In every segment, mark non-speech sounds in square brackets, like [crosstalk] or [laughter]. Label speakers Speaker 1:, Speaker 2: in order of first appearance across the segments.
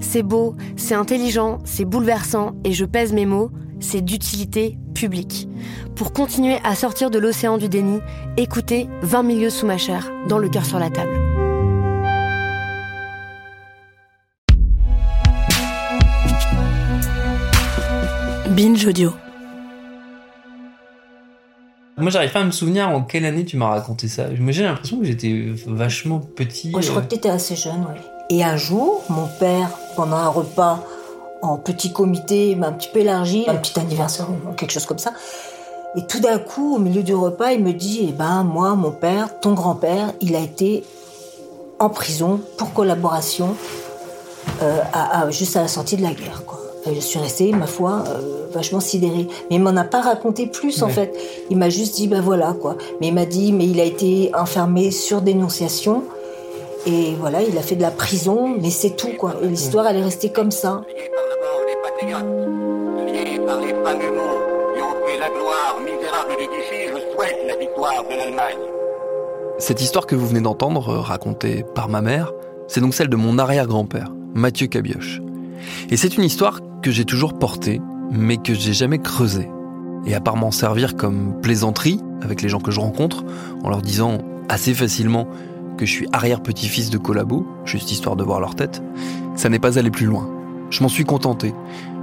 Speaker 1: C'est beau, c'est intelligent, c'est bouleversant, et je pèse mes mots, c'est d'utilité publique. Pour continuer à sortir de l'océan du déni, écoutez 20 milieux sous ma chair, dans le cœur sur la table. Binge Audio.
Speaker 2: Moi, j'arrive pas à me souvenir en quelle année tu m'as raconté ça. J'ai l'impression que j'étais vachement petit.
Speaker 3: Moi, je crois
Speaker 2: euh.
Speaker 3: que t'étais assez jeune, ouais. Et un jour, mon père, pendant un repas en petit comité, un petit peu élargi, un petit anniversaire ou quelque chose comme ça. Et tout d'un coup, au milieu du repas, il me dit, eh ben, moi, mon père, ton grand-père, il a été en prison pour collaboration euh, à- à- juste à la sortie de la guerre, quoi. Et je suis restée, ma foi, euh, vachement sidérée. Mais il m'en a pas raconté plus, en fait. Il m'a juste dit, ben voilà, quoi. Mais il m'a dit, mais il a été enfermé sur dénonciation. Et voilà, il a fait de la prison, mais c'est tout, quoi. L'histoire, elle est restée comme ça.
Speaker 4: Cette histoire que vous venez d'entendre, euh, racontée par ma mère, c'est donc celle de mon arrière-grand-père, Mathieu Cabioche. Et c'est une histoire que j'ai toujours portée, mais que j'ai jamais creusée. Et à part m'en servir comme plaisanterie avec les gens que je rencontre, en leur disant assez facilement que je suis arrière-petit-fils de collabo, juste histoire de voir leur tête, ça n'est pas allé plus loin. Je m'en suis contenté.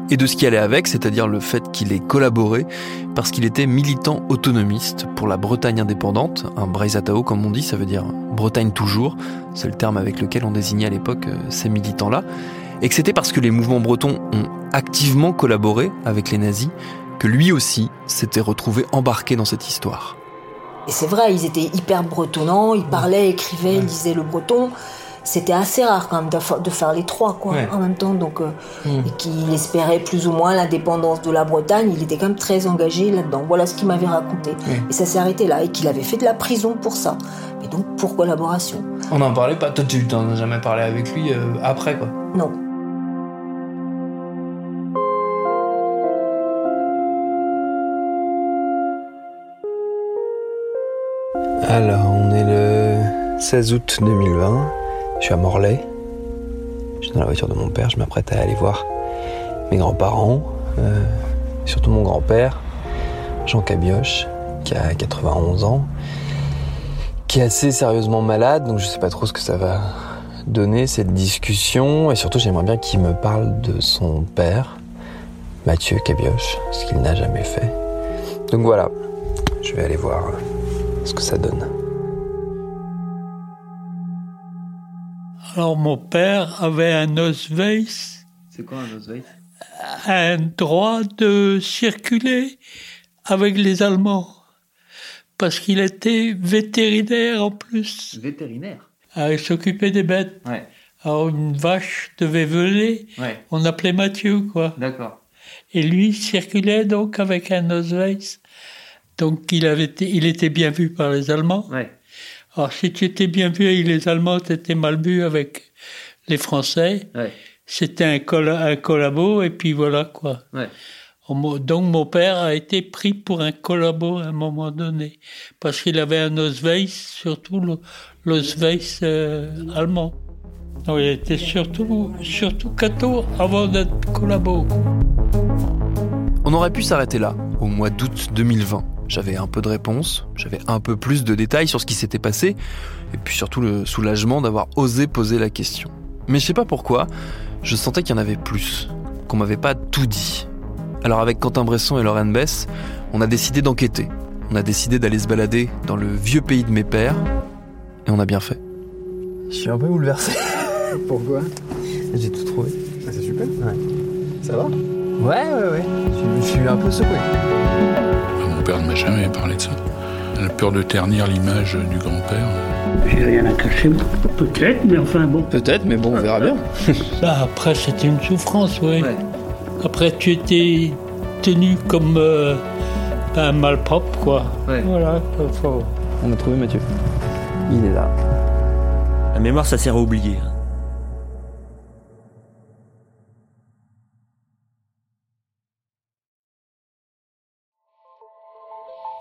Speaker 4: Et de ce qui allait avec, c'est-à-dire le fait qu'il ait collaboré parce qu'il était militant autonomiste pour la Bretagne indépendante, un Braisatao comme on dit, ça veut dire Bretagne toujours, c'est le terme avec lequel on désignait à l'époque euh, ces militants-là, et que c'était parce que les mouvements bretons ont activement collaboré avec les nazis que lui aussi s'était retrouvé embarqué dans cette histoire.
Speaker 3: Et c'est vrai, ils étaient hyper bretonnants, ils parlaient, écrivaient, lisaient le breton. C'était assez rare quand même de fa- de faire les trois quoi,
Speaker 2: Ouais.
Speaker 3: en même temps. Donc, euh, et qu'il espérait plus ou moins l'indépendance de la Bretagne. Il était quand même très engagé là-dedans. Voilà ce qu'il m'avait raconté.
Speaker 2: Ouais.
Speaker 3: Et ça s'est arrêté là. Et qu'il avait fait de la prison pour ça. Et donc pour collaboration.
Speaker 2: On n'en parlait pas. Toi, tu t'en as jamais parlé avec lui euh, après, quoi?
Speaker 3: Non.
Speaker 5: Alors, on est le 16 août 2020. Je suis à Morlaix. Je suis dans la voiture de mon père. Je m'apprête à aller voir mes grands-parents, euh, surtout mon grand-père, Jean Cabioche, qui a 91 ans, qui est assez sérieusement malade. Donc, je sais pas trop ce que ça va donner cette discussion. Et surtout, j'aimerais bien qu'il me parle de son père, Mathieu Cabioche, ce qu'il n'a jamais fait. Donc voilà, je vais aller voir euh, ce que ça donne.
Speaker 6: Alors mon père avait un Osweiss,
Speaker 2: C'est quoi un Osweiss
Speaker 6: un droit de circuler avec les Allemands. Parce qu'il était vétérinaire en plus.
Speaker 2: Vétérinaire?
Speaker 6: Ah, il s'occupait des bêtes.
Speaker 2: Ouais,
Speaker 6: Alors une vache devait voler,
Speaker 2: ouais,
Speaker 6: on appelait Mathieu quoi.
Speaker 2: d'accord.
Speaker 6: Et lui circulait donc avec un Osweiss. Donc il, avait été, il était bien vu par les Allemands.
Speaker 2: Ouais,
Speaker 6: Alors si tu étais bien vu avec les Allemands, tu étais mal vu avec les Français.
Speaker 2: ouais,
Speaker 6: C'était un, colla- un collabo et puis voilà quoi.
Speaker 2: ouais.
Speaker 6: Donc mon père a été pris pour un collabo à un moment donné, parce qu'il avait un Osweiss, surtout l'Osweiss euh, allemand. Donc, il était surtout, surtout catho avant d'être collabo.
Speaker 4: On aurait pu s'arrêter là, au mois d'août 2020. J'avais un peu de réponses, j'avais un peu plus de détails sur ce qui s'était passé, et puis surtout le soulagement d'avoir osé poser la question. Mais je sais pas pourquoi, je sentais qu'il y en avait plus, qu'on m'avait pas tout dit. Alors avec Quentin Bresson et Lorraine Bess, on a décidé d'enquêter. On a décidé d'aller se balader dans le vieux pays de mes pères, et on a bien fait.
Speaker 5: Je suis un peu bouleversé. [laughs]
Speaker 7: Pourquoi?
Speaker 5: J'ai tout trouvé.
Speaker 7: Ah, C'est super.
Speaker 5: Ouais.
Speaker 7: Ça va?
Speaker 5: Ouais, ouais, ouais. Je, je suis un peu secoué.
Speaker 8: Père ne m'a jamais parlé de ça. La peur de ternir l'image du grand-père.
Speaker 9: J'ai rien à cacher, peut-être, mais enfin bon.
Speaker 5: Peut-être, mais bon, on verra bien. [laughs]
Speaker 6: Ça, après, c'était une souffrance, oui. Après, tu étais tenu comme euh, un malpropre, quoi.
Speaker 5: Ouais.
Speaker 6: Voilà, faut-
Speaker 5: On a trouvé Mathieu. Il est là.
Speaker 10: La mémoire, ça sert à oublier.